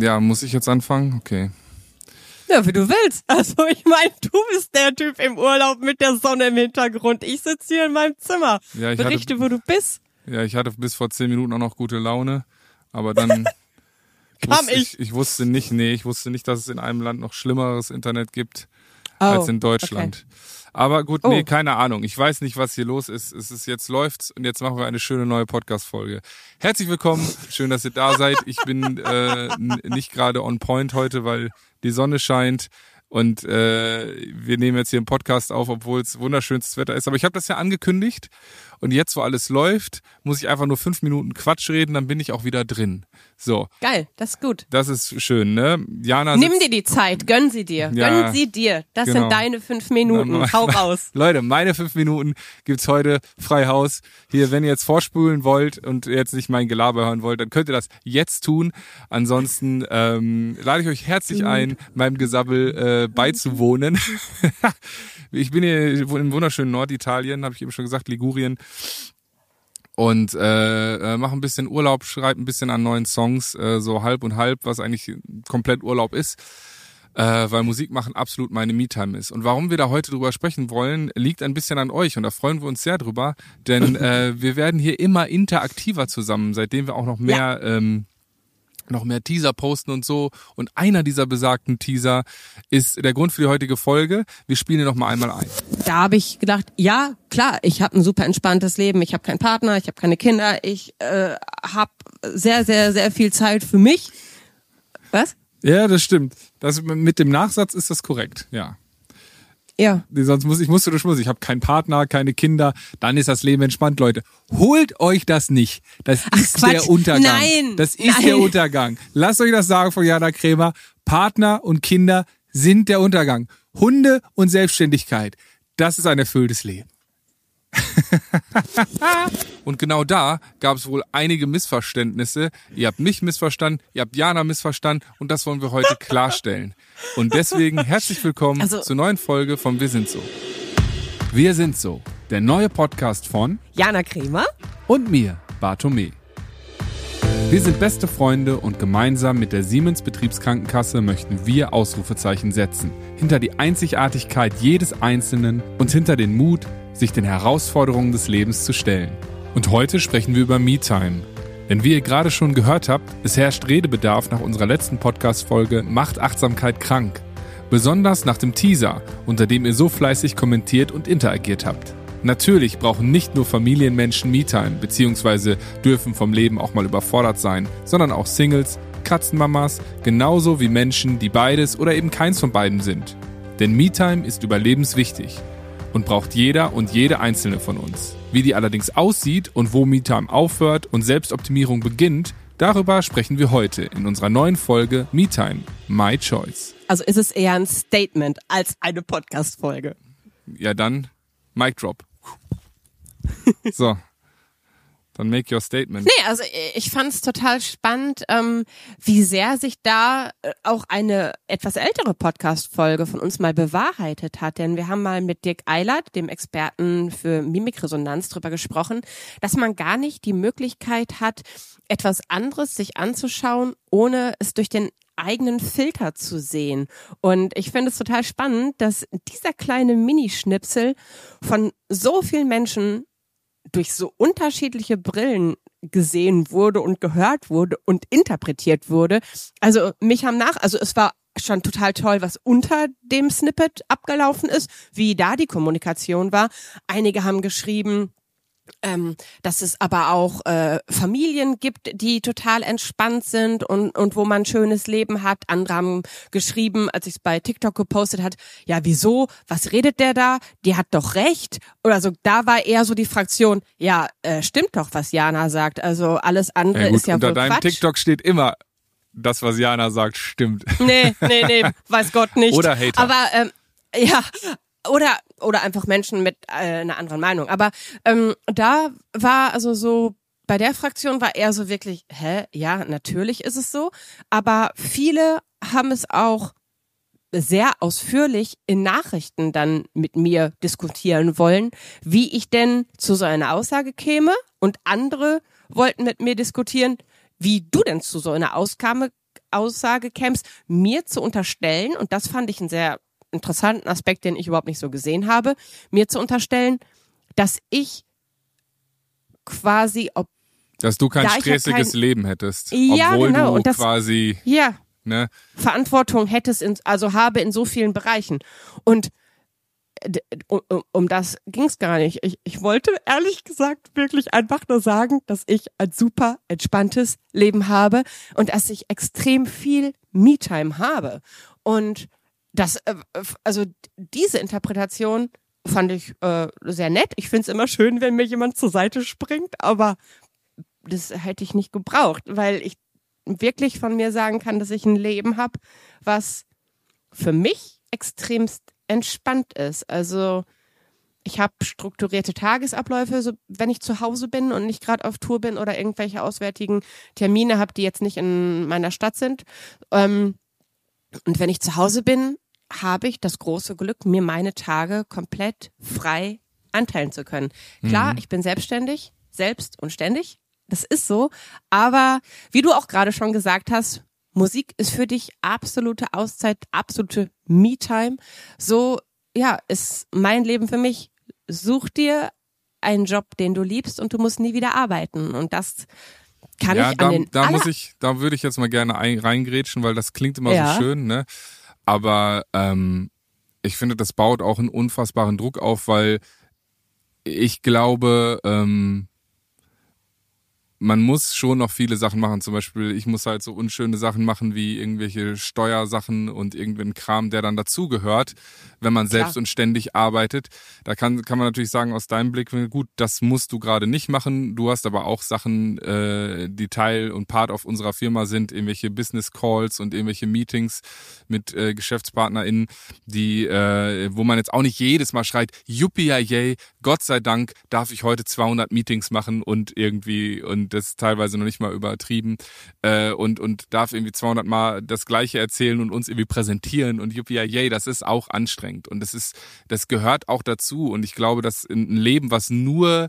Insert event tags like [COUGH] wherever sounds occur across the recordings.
Ja, muss ich jetzt anfangen? Okay. Ja, wie du willst. Also ich meine, du bist der Typ im Urlaub mit der Sonne im Hintergrund. Ich sitze hier in meinem Zimmer. Ja, ich Berichte, hatte, wo du bist. Ja, ich hatte bis vor zehn Minuten auch noch gute Laune, aber dann [LAUGHS] Kam wusste ich. ich wusste nicht, nee, ich wusste nicht, dass es in einem Land noch schlimmeres Internet gibt Oh, als in Deutschland. Aber gut, nee, Oh. keine Ahnung. Ich weiß nicht, was hier los ist. Es ist jetzt läuft's und jetzt machen wir eine schöne neue Podcast-Folge. Herzlich willkommen, schön, dass ihr da seid. Ich bin äh, nicht gerade on point heute, weil die Sonne scheint und äh, wir nehmen jetzt hier einen Podcast auf, obwohl es wunderschönstes Wetter ist. Aber ich habe das ja angekündigt und jetzt, wo alles läuft, muss ich einfach nur fünf Minuten Quatsch reden, dann bin ich auch wieder drin. So, Geil, das ist gut. das ist schön, ne? Jana Nimm dir die Zeit, gönn sie dir. Ja, gönn sie dir. Das genau. sind deine fünf Minuten. Na, Hau raus. [LAUGHS] Leute, meine fünf Minuten gibt's heute frei Haus. Hier, wenn ihr jetzt vorspulen wollt und jetzt nicht mein Gelaber hören wollt, dann könnt ihr das jetzt tun. Ansonsten ähm, lade ich euch herzlich ein, meinem Gesabbel äh, beizuwohnen. [LAUGHS] ich bin hier im wunderschönen Norditalien, habe ich eben schon gesagt, Ligurien. Und äh, äh, mache ein bisschen Urlaub, schreibe ein bisschen an neuen Songs, äh, so halb und halb, was eigentlich komplett Urlaub ist äh, weil Musik machen absolut meine Me-Time ist. Und warum wir da heute drüber sprechen wollen, liegt ein bisschen an euch und da freuen wir uns sehr drüber, denn äh, wir werden hier immer interaktiver zusammen, seitdem wir auch noch mehr ähm, noch mehr Teaser posten und so. Und einer dieser besagten Teaser ist der Grund für die heutige Folge. Wir spielen ihn noch mal einmal ein. Da habe ich gedacht, ja, klar, ich habe ein super entspanntes Leben. Ich habe keinen Partner, ich habe keine Kinder. Ich äh, habe sehr, sehr, sehr viel Zeit für mich. Was? Ja, das stimmt. Das, mit dem Nachsatz ist das korrekt, ja. Ja. Nee, Sonst muss ich musste du schmutzig. Ich habe keinen Partner, keine Kinder. Dann ist das Leben entspannt, Leute. Holt euch das nicht. Das ist Quatsch. der Untergang. Nein. Das ist Nein. der Untergang. Lasst euch das sagen von Jana Krämer. Partner und Kinder sind der Untergang. Hunde und Selbstständigkeit. Das ist ein erfülltes Leben. [LAUGHS] Und genau da gab es wohl einige Missverständnisse. Ihr habt mich missverstanden, ihr habt Jana missverstanden und das wollen wir heute klarstellen. Und deswegen [LAUGHS] herzlich willkommen Also- zur neuen Folge von Wir sind so. Wir sind so, der neue Podcast von Jana Kremer? und mir, Bartome. Wir sind beste Freunde und gemeinsam mit der Siemens Betriebskrankenkasse möchten wir Ausrufezeichen setzen. Hinter die Einzigartigkeit jedes Einzelnen und hinter den Mut, sich den Herausforderungen des Lebens zu stellen. Und heute sprechen wir über MeTime. Denn wie ihr gerade schon gehört habt, es herrscht Redebedarf nach unserer letzten Podcast-Folge Macht Achtsamkeit krank. Besonders nach dem Teaser, unter dem ihr so fleißig kommentiert und interagiert habt. Natürlich brauchen nicht nur Familienmenschen Me-Time, beziehungsweise dürfen vom Leben auch mal überfordert sein, sondern auch Singles, Katzenmamas, genauso wie Menschen, die beides oder eben keins von beiden sind. Denn Me-Time ist überlebenswichtig und braucht jeder und jede einzelne von uns. Wie die allerdings aussieht und wo Me-Time aufhört und Selbstoptimierung beginnt, darüber sprechen wir heute in unserer neuen Folge Me-Time, My Choice. Also ist es eher ein Statement als eine Podcast-Folge. Ja, dann Mic Drop. So. Dann make your statement. Nee, also ich fand es total spannend, ähm, wie sehr sich da äh, auch eine etwas ältere Podcast-Folge von uns mal bewahrheitet hat. Denn wir haben mal mit Dirk Eilert, dem Experten für Mimikresonanz, drüber gesprochen, dass man gar nicht die Möglichkeit hat, etwas anderes sich anzuschauen, ohne es durch den eigenen Filter zu sehen. Und ich finde es total spannend, dass dieser kleine Minischnipsel von so vielen Menschen durch so unterschiedliche Brillen gesehen wurde und gehört wurde und interpretiert wurde. Also mich haben nach, also es war schon total toll, was unter dem Snippet abgelaufen ist, wie da die Kommunikation war. Einige haben geschrieben, ähm, dass es aber auch äh, Familien gibt, die total entspannt sind und, und wo man ein schönes Leben hat. Andere haben geschrieben, als ich es bei TikTok gepostet hat, ja, wieso? Was redet der da? Die hat doch recht. Oder so, da war eher so die Fraktion, ja, äh, stimmt doch, was Jana sagt. Also alles andere Ja, gut, ist ja unter deinem Quatsch. TikTok steht immer, das, was Jana sagt, stimmt. Nee, nee, nee, weiß Gott nicht. [LAUGHS] Oder Hater. Aber ähm, ja, oder oder einfach Menschen mit äh, einer anderen Meinung. Aber ähm, da war also so bei der Fraktion war eher so wirklich, hä, ja, natürlich ist es so. Aber viele haben es auch sehr ausführlich in Nachrichten dann mit mir diskutieren wollen, wie ich denn zu so einer Aussage käme. Und andere wollten mit mir diskutieren, wie du denn zu so einer Auskame, Aussage kämst, mir zu unterstellen, und das fand ich einen sehr interessanten Aspekt, den ich überhaupt nicht so gesehen habe, mir zu unterstellen, dass ich quasi, ob dass du kein Da stressiges kein- Leben hättest, Ja, obwohl genau, du und das- quasi, ja, ne, Verantwortung hättest in, also habe in so vielen Bereichen. Und um, um- um das ging es gar nicht. Ich, ich wollte ehrlich gesagt wirklich einfach nur sagen, dass ich ein super entspanntes Leben habe und dass ich extrem viel Me-Time habe. Und das, äh, also diese Interpretation fand ich äh, sehr nett. Ich finde es immer schön, wenn mir jemand zur Seite springt, aber das hätte ich nicht gebraucht, weil ich wirklich von mir sagen kann, dass ich ein Leben habe, was für mich extremst entspannt ist. Also ich habe strukturierte Tagesabläufe, so, wenn ich zu Hause bin und nicht gerade auf Tour bin oder irgendwelche auswärtigen Termine habe, die jetzt nicht in meiner Stadt sind. Ähm, und wenn ich zu Hause bin, habe ich das große Glück, mir meine Tage komplett frei anteilen zu können. Klar, ich bin selbstständig, selbst und ständig. Das ist so. Aber wie du auch gerade schon gesagt hast, Musik ist für dich absolute Auszeit, absolute Me-Time. So, ja, ist mein Leben für mich. Such dir einen Job, den du liebst und du musst nie wieder arbeiten. Und das kann ja, ich da, an den da muss ich, da würde ich jetzt mal gerne ein, reingrätschen, weil das klingt immer Ja. so schön, ne? Aber ähm, ich finde, das baut auch einen unfassbaren Druck auf, weil ich glaube, ähm, man muss schon noch viele Sachen machen. Zum Beispiel, ich muss halt so unschöne Sachen machen wie irgendwelche Steuersachen und irgendeinen Kram, der dann dazugehört, wenn man selbst und ständig arbeitet. Da kann, kann man natürlich sagen, aus deinem Blickwinkel, gut, das musst du gerade nicht machen. Du hast aber auch Sachen, äh, die Teil und Part auf unserer Firma sind, irgendwelche Business Calls und irgendwelche Meetings mit äh, GeschäftspartnerInnen, die, äh, wo man jetzt auch nicht jedes Mal schreit, yuppie yay, Gott sei Dank darf ich heute 200 Meetings machen und irgendwie, und das ist teilweise noch nicht mal übertrieben, äh, und, und darf irgendwie 200 Mal das Gleiche erzählen und uns irgendwie präsentieren und yuppie yay, das ist auch anstrengend und das ist, das gehört auch dazu und ich glaube, dass ein Leben, was nur,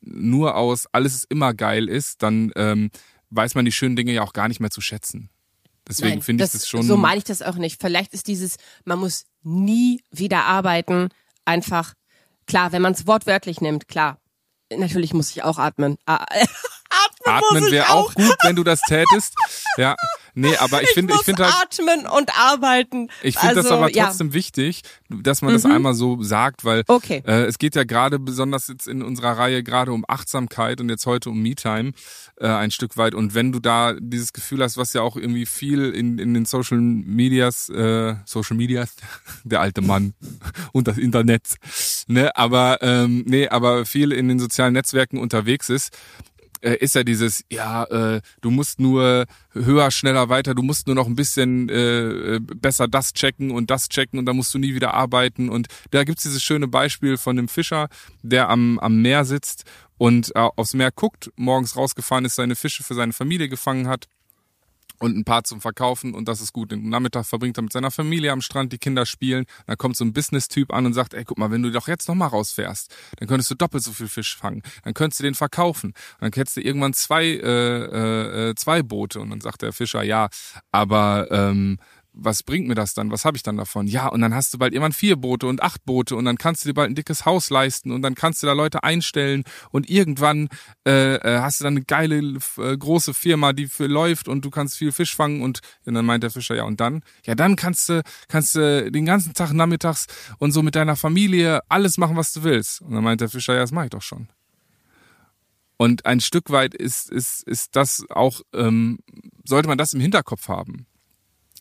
nur aus alles ist immer geil ist, dann ähm, weiß man die schönen Dinge ja auch gar nicht mehr zu schätzen. Deswegen finde ich das schon. So meine ich das auch nicht. Vielleicht ist dieses, man muss nie wieder arbeiten, einfach klar, wenn man es wortwörtlich nimmt, klar. Natürlich muss ich auch atmen. Ah, [LAUGHS] atmen Atmen wäre auch gut, wenn du das tätest. Ja, nee, aber ich finde, ich muss finde halt, atmen und arbeiten. ich finde das Also, aber ja. trotzdem wichtig, dass man das einmal so sagt, weil Okay. äh, es geht ja gerade besonders jetzt in unserer Reihe gerade um Achtsamkeit und jetzt heute um Me-Time äh, ein Stück weit. Und wenn du da dieses Gefühl hast, was ja auch irgendwie viel in, in den Social Medias, äh, Social Medias, [LAUGHS] der alte Mann [LAUGHS] und das Internet, ne, aber ähm, nee, aber viel in den sozialen Netzwerken unterwegs ist, äh, ist ja dieses, ja, äh, du musst nur höher, schneller, weiter, du musst nur noch ein bisschen äh, äh, besser das checken und das checken und dann musst du nie wieder arbeiten. Und da gibt's dieses schöne Beispiel von dem Fischer, der am, am Meer sitzt und äh, aufs Meer guckt, morgens rausgefahren ist, seine Fische für seine Familie gefangen hat und ein paar zum Verkaufen und das ist gut. Den Nachmittag verbringt er mit seiner Familie am Strand, die Kinder spielen. Dann kommt so ein Business-Typ an und sagt, ey, guck mal, wenn du doch jetzt nochmal rausfährst, dann könntest du doppelt so viel Fisch fangen. Dann könntest du den verkaufen. Und dann hättest du irgendwann zwei, äh, äh, äh, zwei Boote. Und dann sagt der Fischer, ja, aber ähm, was bringt mir das dann? Was habe ich dann davon? Ja, und dann hast du bald irgendwann vier Boote und acht Boote und dann kannst du dir bald ein dickes Haus leisten und dann kannst du da Leute einstellen und irgendwann äh, äh, hast du dann eine geile äh, große Firma, die für läuft und du kannst viel Fisch fangen und, und dann meint der Fischer, ja und dann? Ja, dann kannst du kannst du den ganzen Tag nachmittags und so mit deiner Familie alles machen, was du willst. Und dann meint der Fischer, ja, das mache ich doch schon. Und ein Stück weit ist, ist, ist das auch, ähm, sollte man das im Hinterkopf haben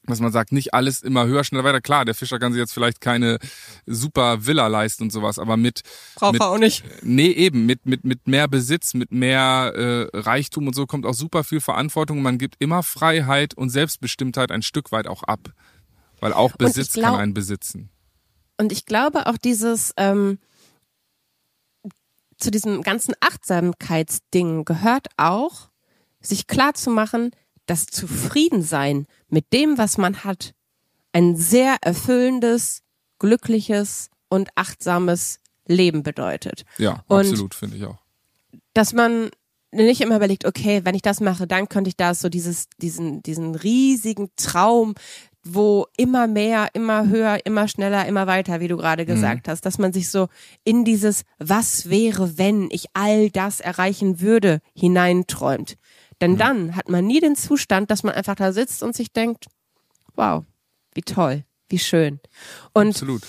dass man sagt, nicht alles immer höher, schneller, weiter. Klar, der Fischer kann sich jetzt vielleicht keine super Villa leisten und sowas, aber mit, Braucht mit er auch nicht. nee, eben, mit, mit, mit mehr Besitz, mit mehr äh, Reichtum und so kommt auch super viel Verantwortung. Man gibt immer Freiheit und Selbstbestimmtheit ein Stück weit auch ab. Weil auch Besitz glaub- kann einen besitzen. Und ich glaube auch dieses, ähm, zu diesem ganzen Achtsamkeitsding gehört auch, sich klar zu machen, dass Zufriedensein mit dem, was man hat, ein sehr erfüllendes, glückliches und achtsames Leben bedeutet. Ja, Und- absolut, finde ich auch. Dass man nicht immer überlegt, okay, wenn ich das mache, dann könnte ich das so dieses, diesen, diesen riesigen Traum, wo immer mehr, immer höher, immer schneller, immer weiter, wie du gerade Mhm. gesagt hast, dass man sich so in dieses Was wäre, wenn ich all das erreichen würde, hineinträumt. Denn Mhm. dann hat man nie den Zustand, dass man einfach da sitzt und sich denkt, wow, wie toll, wie schön. Und Absolut.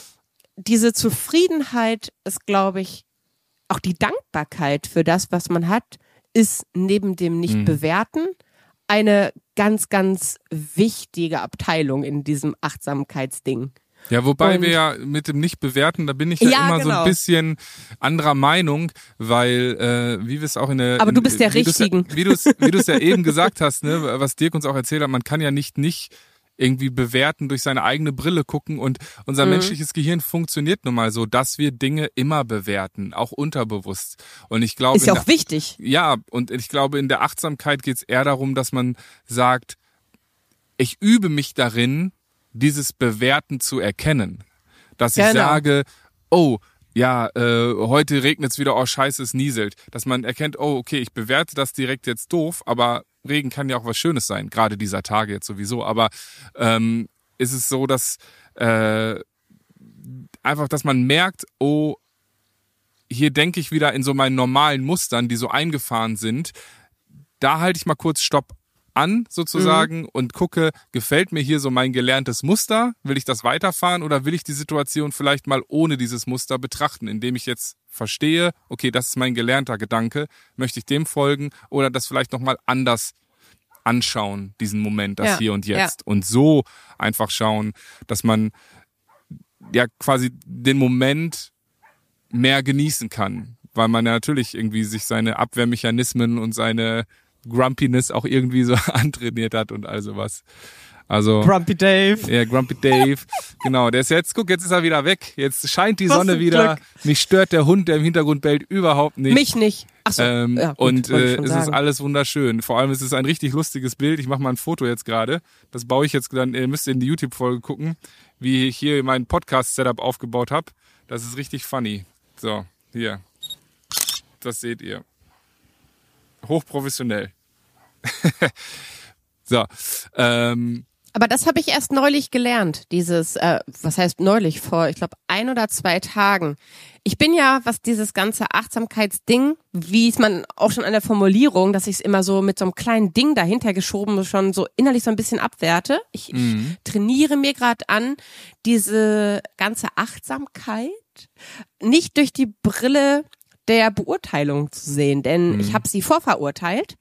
diese Zufriedenheit ist, glaube ich, auch die Dankbarkeit für das, was man hat, ist neben dem Nicht-Bewerten eine ganz, ganz wichtige Abteilung in diesem Achtsamkeitsding. Ja, wobei Und- wir ja mit dem Nicht-Bewerten, da bin ich ja, Ja, immer so genau. ein bisschen anderer Meinung, weil, äh, wie wir es auch in der... Aber in, du bist der wie Richtigen. Wie du es wie du's ja [LAUGHS] eben gesagt hast, ne, was Dirk uns auch erzählt hat, man kann ja nicht nicht irgendwie bewerten, durch seine eigene Brille gucken und unser Mhm. menschliches Gehirn funktioniert nun mal so, dass wir Dinge immer bewerten, auch unterbewusst. Und ich glaube, Ist ja auch wichtig. ja, und ich glaube, in der Achtsamkeit geht es eher darum, dass man sagt, ich übe mich darin, dieses Bewerten zu erkennen. Dass ich Genau. sage, oh, ja, äh, heute regnet es wieder, oh scheiße, es nieselt. Dass man erkennt, oh, okay, ich bewerte das direkt jetzt doof, aber Regen kann ja auch was Schönes sein, gerade dieser Tage jetzt sowieso. Aber ähm, ist es so, dass äh, einfach, dass man merkt, oh, hier denke ich wieder in so meinen normalen Mustern, die so eingefahren sind. Da halte ich mal kurz Stopp an, sozusagen, und gucke, gefällt mir hier so mein gelerntes Muster? Will ich das weiterfahren oder will ich die Situation vielleicht mal ohne dieses Muster betrachten, indem ich jetzt verstehe, okay, das ist mein gelernter Gedanke, möchte ich dem folgen oder das vielleicht nochmal anders anschauen, diesen Moment, das Ja, hier und ja. jetzt. Und so einfach schauen, dass man ja quasi den Moment mehr genießen kann, weil man ja natürlich irgendwie sich seine Abwehrmechanismen und seine Grumpiness auch irgendwie so [LAUGHS] antrainiert hat und all sowas. Also Grumpy Dave. ja, Grumpy Dave, genau, der ist jetzt, guck, jetzt ist er wieder weg. Jetzt scheint die Was Sonne wieder. Glück. Mich stört der Hund, der im Hintergrund bellt, überhaupt nicht. Mich nicht. Ach so. Ähm, ja, gut, und äh, es ist sagen. alles wunderschön. Vor allem es ist ein richtig lustiges Bild. Ich mache mal ein Foto jetzt gerade. Das baue ich jetzt dann, ihr müsst in die YouTube-Folge gucken, wie ich hier mein Podcast-Setup aufgebaut habe. Das ist richtig funny. So, hier. Das seht ihr. Hochprofessionell. [LAUGHS] so, ähm, Aber das habe ich erst neulich gelernt, dieses, äh, was heißt neulich, vor, ich glaube, ein oder zwei Tagen. Ich bin ja, was dieses ganze Achtsamkeitsding, wie es man auch schon an der Formulierung, dass ich es immer so mit so einem kleinen Ding dahinter geschoben schon so innerlich so ein bisschen abwerte. Ich, ich trainiere mir gerade an, diese ganze Achtsamkeit nicht durch die Brille der Beurteilung zu sehen, denn ich habe sie vorverurteilt.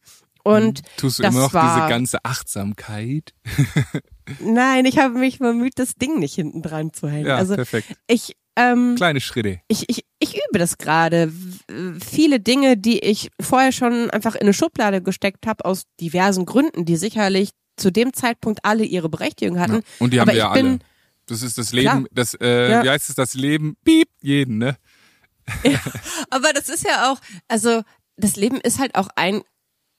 Und tust du das immer noch war, diese ganze Achtsamkeit? [LAUGHS] Nein, ich habe mich bemüht, das Ding nicht hinten dran zu hängen. Ja, also perfekt. ich, ähm, Kleine Schritte. ich, ich, ich übe das gerade. Viele Dinge, die ich vorher schon einfach in eine Schublade gesteckt habe, aus diversen Gründen, die sicherlich zu dem Zeitpunkt alle ihre Berechtigung hatten. Ja. Und die haben Aber wir ja bin, alle. Das ist das Leben, Klar. das, äh, Ja. wie heißt es, das Leben, piep, jeden, ne? Aber das ist ja auch, also das Leben ist halt auch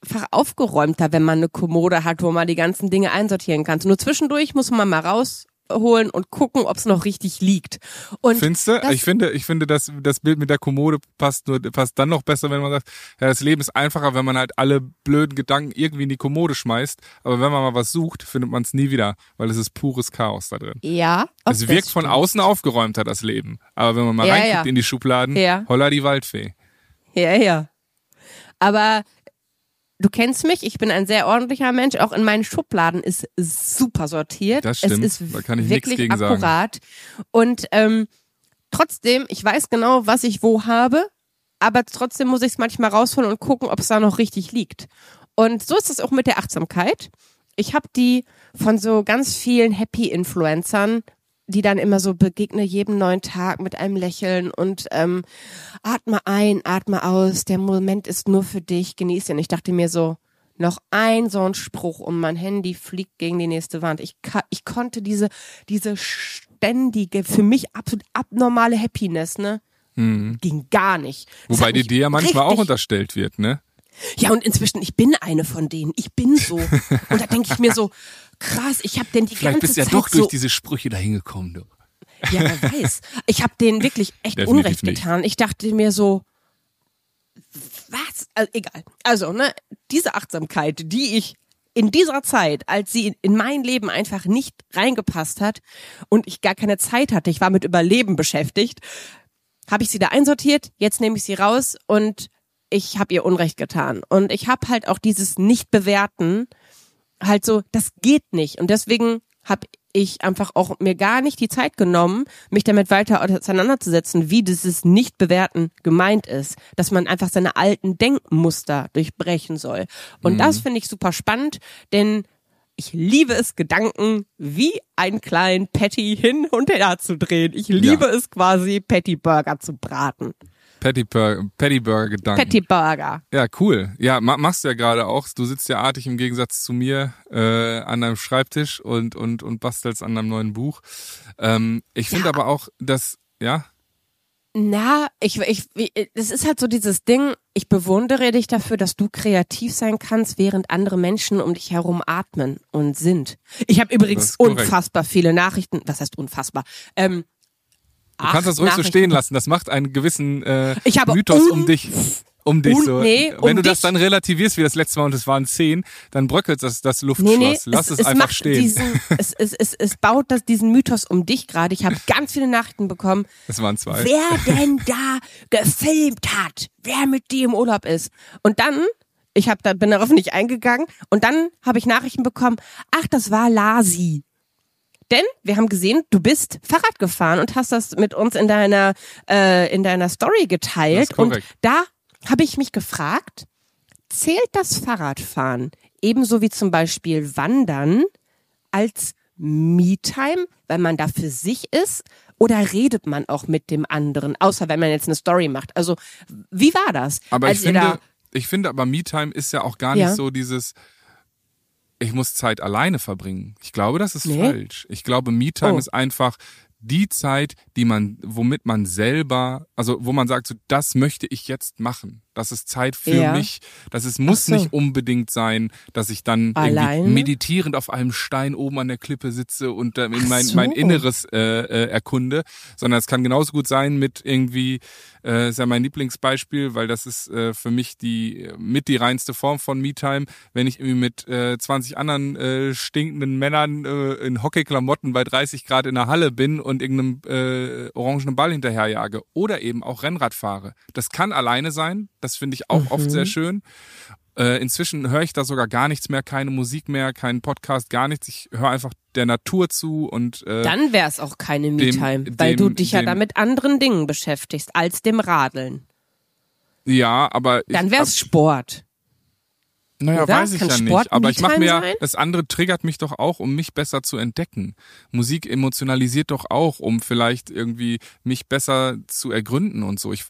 einfach aufgeräumter, wenn man eine Kommode hat, wo man die ganzen Dinge einsortieren kann. Nur zwischendurch muss man mal rausholen und gucken, ob es noch richtig liegt. Und Findest du? Ich finde, ich finde, dass das Bild mit der Kommode passt nur, passt dann noch besser, wenn man sagt, ja, das Leben ist einfacher, wenn man halt alle blöden Gedanken irgendwie in die Kommode schmeißt. Aber wenn man mal was sucht, findet man es nie wieder, weil es ist pures Chaos da drin. ja, Es wirkt von außen aufgeräumter, das Leben. Aber wenn man mal Ja, reinguckt ja. in die Schubladen, Ja. holla die Waldfee. Ja, ja. Aber du kennst mich, ich bin ein sehr ordentlicher Mensch. Auch in meinen Schubladen ist super sortiert. Das stimmt, Es ist da kann ich nichts wirklich gegen sagen. akkurat. Und ähm, trotzdem, ich weiß genau, was ich wo habe, aber trotzdem muss ich es manchmal rausholen und gucken, ob es da noch richtig liegt. Und so ist es auch mit der Achtsamkeit. Ich habe die von so ganz vielen Happy-Influencern, die dann immer so begegne jedem neuen Tag mit einem Lächeln und ähm, atme ein, atme aus, der Moment ist nur für dich, genieß ihn. Ich dachte mir so, noch ein so ein Spruch und mein Handy fliegt gegen die nächste Wand. Ich, ich konnte diese, diese ständige, für mich absolut abnormale Happiness, ne? Ging gar nicht. Das Mhm. Wobei die dir ja manchmal auch unterstellt wird, ne? ja, und inzwischen, ich bin eine von denen. Ich bin so. [LAUGHS] Und da denke ich mir so, krass, ich habe den die Vielleicht ganze bist du ja Zeit doch so, durch diese Sprüche dahin gekommen, du. Ja, wer weiß. Ich habe denen wirklich echt Definitiv Unrecht nicht. getan. Ich dachte mir so, was? Also, egal. Also, ne, diese Achtsamkeit, die ich in dieser Zeit, als sie in mein Leben einfach nicht reingepasst hat und ich gar keine Zeit hatte, ich war mit Überleben beschäftigt, habe ich sie da einsortiert, jetzt nehme ich sie raus und ich habe ihr Unrecht getan. Und ich habe halt auch dieses Nicht-Bewerten, halt so, das geht nicht. Und deswegen habe ich einfach auch mir gar nicht die Zeit genommen, mich damit weiter auseinanderzusetzen, wie dieses Nicht-Bewerten gemeint ist, dass man einfach seine alten Denkmuster durchbrechen soll. Und mhm. das finde ich super spannend, denn ich liebe es, Gedanken wie ein kleinen Patty hin und her zu drehen. Ich liebe ja. es quasi, Patty Burger zu braten. Patty, Burger, Patty Burger Gedanken. Patty Burger. Ja, cool. Ja, machst du ja gerade auch. Du sitzt ja artig im Gegensatz zu mir äh, an deinem Schreibtisch und und und bastelst an deinem neuen Buch. Ähm, ich finde ja. aber auch, dass ja. Na, ich, ich, es ist halt so dieses Ding, ich bewundere dich dafür, dass du kreativ sein kannst, während andere Menschen um dich herum atmen und sind. Ich habe übrigens unfassbar viele Nachrichten, was heißt unfassbar? Ähm, Du kannst das ruhig so stehen lassen. Das macht einen gewissen äh, Mythos um dich. Um dich so. Nee, um Wenn du dich. das dann relativierst wie das letzte Mal und es waren zehn, dann bröckelt das das Luftschloss. Nee, nee, Lass es, es, es einfach stehen. Diesen, [LAUGHS] es, es, es, es baut das, diesen Mythos um dich gerade. Ich habe ganz viele Nachrichten bekommen. Es waren zwei. Wer [LAUGHS] denn da gefilmt hat, wer mit dir im Urlaub ist. Und dann ich hab da bin darauf nicht eingegangen und dann habe ich Nachrichten bekommen. Ach, das war Lasi. Denn wir haben gesehen, du bist Fahrrad gefahren und hast das mit uns in deiner äh, in deiner Story geteilt. Und da habe ich mich gefragt, zählt das Fahrradfahren ebenso wie zum Beispiel Wandern als Me-Time, weil man da für sich ist? Oder redet man auch mit dem anderen, außer wenn man jetzt eine Story macht? Also, wie war das? Aber ich finde, ich finde aber Me-Time ist ja auch gar nicht ja. so dieses, ich muss Zeit alleine verbringen. Ich glaube, das ist nee. falsch. Ich glaube, Me-Time oh. ist einfach die Zeit, die man, womit man selber, also wo man sagt, so, das möchte ich jetzt machen. Das ist Zeit für ja. mich. Das ist, muss so. nicht unbedingt sein, dass ich dann irgendwie meditierend auf einem Stein oben an der Klippe sitze und äh, mein, so. mein Inneres äh, äh, erkunde, sondern es kann genauso gut sein mit irgendwie, äh, ist ja mein Lieblingsbeispiel, weil das ist äh, für mich die mit die reinste Form von Me-Time, wenn ich irgendwie mit äh, 20 anderen äh, stinkenden Männern äh, in Hockeyklamotten bei 30 Grad in der Halle bin und irgendeinem äh, orangenen Ball hinterherjage oder eben auch Rennrad fahre. Das kann alleine sein, das finde ich auch mhm. oft sehr mhm. schön. Äh, inzwischen höre ich da sogar gar nichts mehr, keine Musik mehr, keinen Podcast, gar nichts. Ich höre einfach der Natur zu und äh, dann wäre es auch keine Me-Time, weil du dich ja da mit anderen Dingen beschäftigst als dem Radeln. Ja, aber dann wäre es Sport. Naja, Oder? weiß ich Kann ja Sport nicht. Aber ich mache mir, sein? das andere triggert mich doch auch, um mich besser zu entdecken. Musik emotionalisiert doch auch, um vielleicht irgendwie mich besser zu ergründen und so. Ich,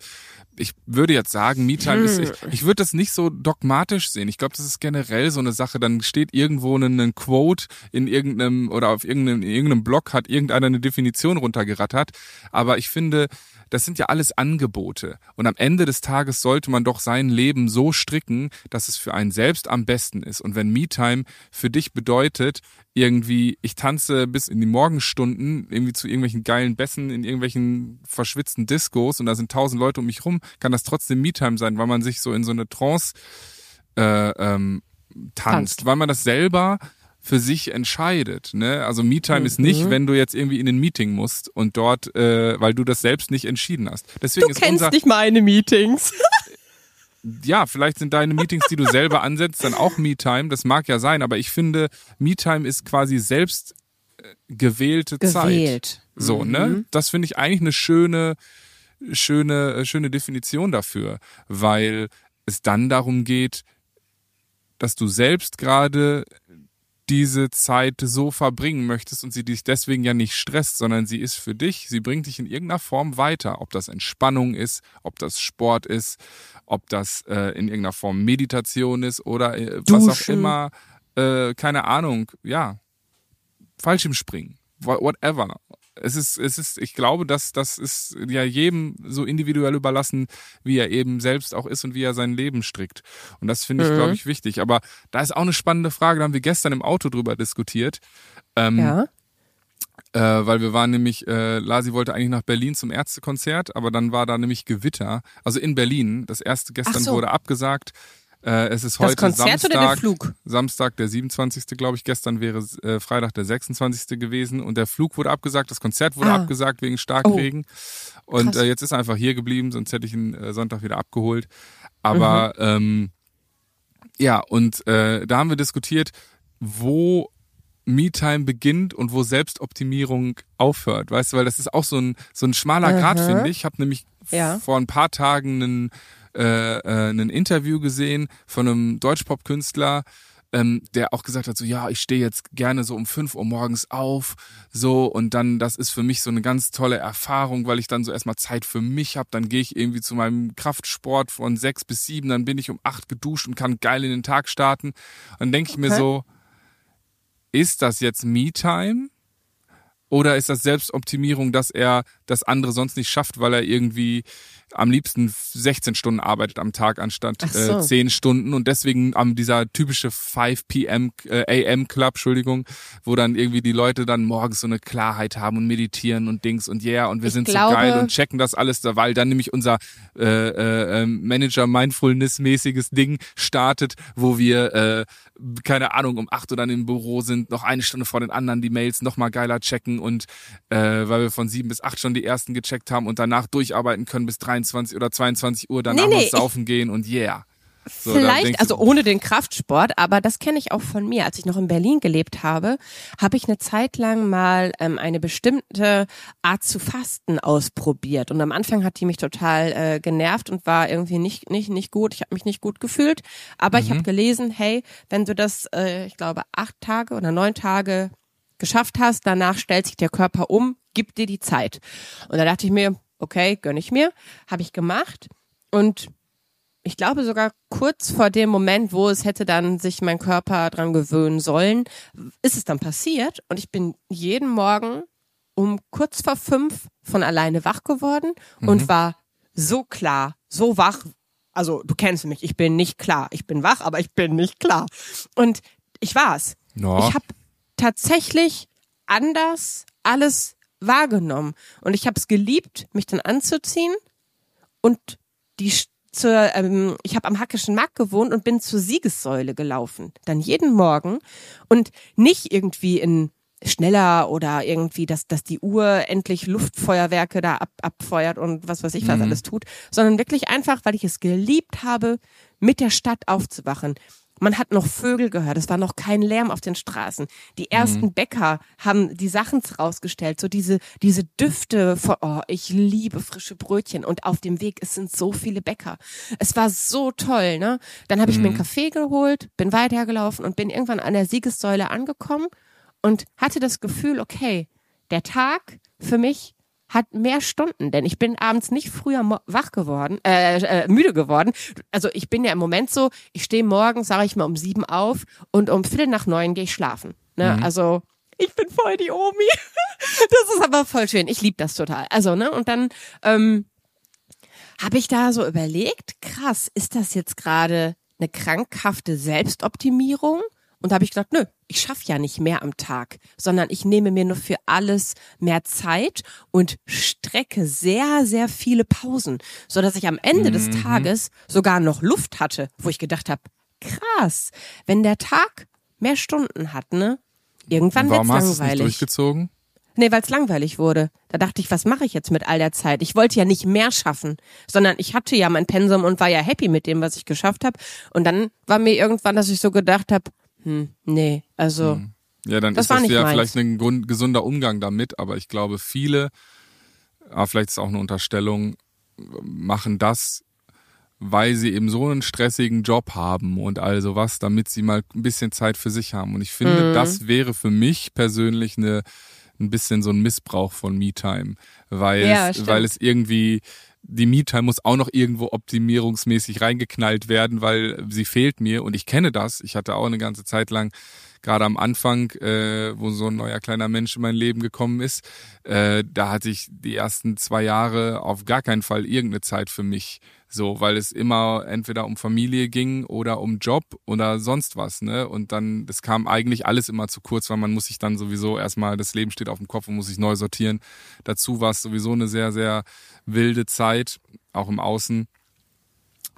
ich würde jetzt sagen, MeTime ist, ich, hm. ich würde das nicht so dogmatisch sehen. Ich glaube, das ist generell so eine Sache. Dann steht irgendwo ein, ein Quote in irgendeinem oder auf irgendeinem, in irgendeinem Blog hat irgendeiner eine Definition runtergerattert. Aber ich finde, das sind ja alles Angebote. Und am Ende des Tages sollte man doch sein Leben so stricken, dass es für einen selbst am besten ist. Und wenn MeTime für dich bedeutet, irgendwie, ich tanze bis in die Morgenstunden, irgendwie zu irgendwelchen geilen Bässen in irgendwelchen verschwitzten Discos und da sind tausend Leute um mich rum, kann das trotzdem MeTime sein, weil man sich so in so eine Trance äh, ähm, tanzt, tanzt, weil man das selber für sich entscheidet. Ne? Also Me-Time mhm. ist nicht, mhm. wenn du jetzt irgendwie in ein Meeting musst und dort, äh, weil du das selbst nicht entschieden hast. Deswegen du ist kennst unser, nicht meine Meetings. [LAUGHS] ja, vielleicht sind deine Meetings, die du selber [LAUGHS] ansetzt, dann auch Me-Time. Das mag ja sein, aber ich finde, Me-Time ist quasi selbst äh, gewählte Gewählt. Zeit. So, ne? mhm. ne? Das finde ich eigentlich eine schöne, schöne, schöne Definition dafür, weil es dann darum geht, dass du selbst gerade diese Zeit so verbringen möchtest und sie dich deswegen ja nicht stresst, sondern sie ist für dich, sie bringt dich in irgendeiner Form weiter, ob das Entspannung ist, ob das Sport ist, ob das äh, in irgendeiner Form Meditation ist oder äh, was auch immer, äh, keine Ahnung, ja, Fallschirmspringen, whatever es ist, es ist, ich glaube, dass das ist ja jedem so individuell überlassen, wie er eben selbst auch ist und wie er sein Leben strickt. Und das finde ich, mhm. glaube ich, wichtig. Aber da ist auch eine spannende Frage, da haben wir gestern im Auto drüber diskutiert. Ähm, ja. Äh, weil wir waren nämlich, äh, Lasi wollte eigentlich nach Berlin zum Ärztekonzert, aber dann war da nämlich Gewitter. Also in Berlin. Das erste gestern so. wurde abgesagt. Äh, es ist heute Konzert Samstag. oder der Flug? Samstag, der 27. glaube ich. Gestern wäre äh, Freitag, der 26. gewesen. Und der Flug wurde abgesagt, das Konzert wurde Ah. abgesagt wegen Starkregen. Und Krass. äh, jetzt ist er einfach hier geblieben, sonst hätte ich ihn äh, Sonntag wieder abgeholt. Aber ähm, ja, und äh, da haben wir diskutiert, wo Me-Time beginnt und wo Selbstoptimierung aufhört. Weißt du, weil das ist auch so ein, so ein schmaler Grad, Aha. finde ich. Ich habe nämlich Ja. vor ein paar Tagen einen, äh, äh, ein Interview gesehen von einem Deutschpop-Künstler, ähm, der auch gesagt hat, so ja, ich stehe jetzt gerne so um 5 Uhr morgens auf, so und dann, das ist für mich so eine ganz tolle Erfahrung, weil ich dann so erstmal Zeit für mich habe, dann gehe ich irgendwie zu meinem Kraftsport von 6 bis 7, dann bin ich um 8 geduscht und kann geil in den Tag starten. Und dann denke ich mir Okay. so, ist das jetzt Me-Time? Oder ist das Selbstoptimierung, dass er das andere sonst nicht schafft, weil er irgendwie am liebsten 16 Stunden arbeitet am Tag anstatt Ach so. äh, 10 Stunden und deswegen am dieser typische 5 p.m. Äh, AM Club, Entschuldigung, wo dann irgendwie die Leute dann morgens so eine Klarheit haben und meditieren und Dings und yeah und wir Ich sind glaube- so geil und checken das alles da, weil dann nämlich unser äh, äh, ähm, Manager Mindfulness mäßiges Ding startet, wo wir äh, keine Ahnung um 8 Uhr dann im Büro sind, noch eine Stunde vor den anderen die Mails noch mal geiler checken und äh, weil wir von 7 bis 8 schon die ersten gecheckt haben und danach durcharbeiten können bis 23 oder 22 Uhr, danach Nee, nee, noch saufen gehen und yeah. So, Vielleicht, also ohne den Kraftsport, aber das kenne ich auch von mir. Als ich noch in Berlin gelebt habe, habe ich eine Zeit lang mal ähm, eine bestimmte Art zu fasten ausprobiert. Und am Anfang hat die mich total äh, genervt und war irgendwie nicht nicht nicht gut. Ich habe mich nicht gut gefühlt. Aber ich habe gelesen, hey, wenn du das, äh, ich glaube, acht Tage oder neun Tage geschafft hast, danach stellt sich der Körper um, gib dir die Zeit. Und da dachte ich mir, okay, gönn ich mir, habe ich gemacht und ich glaube sogar kurz vor dem Moment, wo es hätte dann sich mein Körper dran gewöhnen sollen, ist es dann passiert und ich bin jeden Morgen um kurz vor fünf von alleine wach geworden und war so klar, so wach. Also du kennst mich, ich bin nicht klar. Ich bin wach, aber ich bin nicht klar. Und ich war's. Ja. Ich habe tatsächlich anders alles wahrgenommen und ich habe es geliebt, mich dann anzuziehen und die zur, ähm, ich habe am Hackischen Markt gewohnt und bin zur Siegessäule gelaufen. Dann jeden Morgen und nicht irgendwie in schneller oder irgendwie, dass, dass die Uhr endlich Luftfeuerwerke da ab, abfeuert und was weiß ich was alles tut, sondern wirklich einfach, weil ich es geliebt habe, mit der Stadt aufzuwachen. Man hat noch Vögel gehört, es war noch kein Lärm auf den Straßen. Die ersten Bäcker haben die Sachen rausgestellt, so diese, diese Düfte von, oh, ich liebe frische Brötchen und auf dem Weg, es sind so viele Bäcker. Es war so toll, ne? Dann habe ich mir einen Kaffee geholt, bin weitergelaufen und bin irgendwann an der Siegessäule angekommen und hatte das Gefühl, okay, der Tag für mich hat mehr Stunden, denn ich bin abends nicht früher wach geworden, äh, äh, müde geworden. Also ich bin ja im Moment so, ich stehe morgens, sage ich mal, um sieben auf und um Viertel nach neun gehe ich schlafen. Ne? Also ich bin voll die Omi. [LAUGHS] Das ist aber voll schön. Ich liebe das total. Also, ne? Und dann ähm, habe ich da so überlegt, krass, ist das jetzt gerade eine krankhafte Selbstoptimierung? Und da habe ich gedacht, nö, ich schaffe ja nicht mehr am Tag, sondern ich nehme mir nur für alles mehr Zeit und strecke sehr, sehr viele Pausen, so dass ich am Ende des Tages sogar noch Luft hatte, wo ich gedacht habe, krass, wenn der Tag mehr Stunden hat, ne? Irgendwann wird's warum hast nicht langweilig. durchgezogen? Nee, weil es langweilig wurde. Da dachte ich, was mache ich jetzt mit all der Zeit? Ich wollte ja nicht mehr schaffen, sondern ich hatte ja mein Pensum und war ja happy mit dem, was ich geschafft habe. Und dann war mir irgendwann, dass ich so gedacht habe, hm, nee, also Ja, dann Das ist war das ja meins. vielleicht ein grund- gesunder Umgang damit, aber ich glaube, viele, aber vielleicht ist auch eine Unterstellung, machen das, weil sie eben so einen stressigen Job haben und all sowas, damit sie mal ein bisschen Zeit für sich haben. Und ich finde, Mhm. das wäre für mich persönlich eine, ein bisschen so ein Missbrauch von Me-Time, weil, Ja, es, weil es irgendwie die Me-Time muss auch noch irgendwo optimierungsmäßig reingeknallt werden, weil sie fehlt mir und ich kenne das. Ich hatte auch eine ganze Zeit lang gerade am Anfang, äh, wo so ein neuer kleiner Mensch in mein Leben gekommen ist, äh, da hatte ich die ersten zwei Jahre auf gar keinen Fall irgendeine Zeit für mich. So, weil es immer entweder um Familie ging oder um Job oder sonst was, ne? Und dann, das kam eigentlich alles immer zu kurz, weil man muss sich dann sowieso erstmal, das Leben steht auf dem Kopf und muss sich neu sortieren. Dazu war es sowieso eine sehr, sehr wilde Zeit, auch im Außen.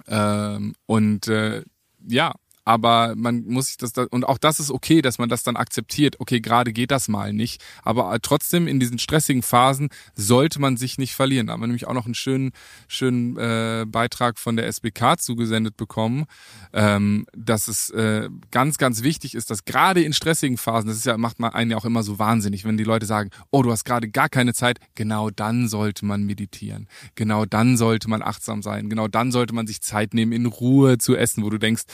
Ähm, und äh, ja, aber man muss sich das da, und auch das ist okay, dass man das dann akzeptiert. Okay, gerade geht das mal nicht, aber äh, trotzdem in diesen stressigen Phasen sollte man sich nicht verlieren. Da haben wir nämlich auch noch einen schönen schönen äh, Beitrag von der SBK zugesendet bekommen, ähm, dass es äh, ganz ganz wichtig ist, dass gerade in stressigen Phasen, das ist ja macht man einen ja auch immer so wahnsinnig, wenn die Leute sagen, oh, du hast gerade gar keine Zeit, genau dann sollte man meditieren. Genau dann sollte man achtsam sein. Genau dann sollte man sich Zeit nehmen in Ruhe zu essen, wo du denkst,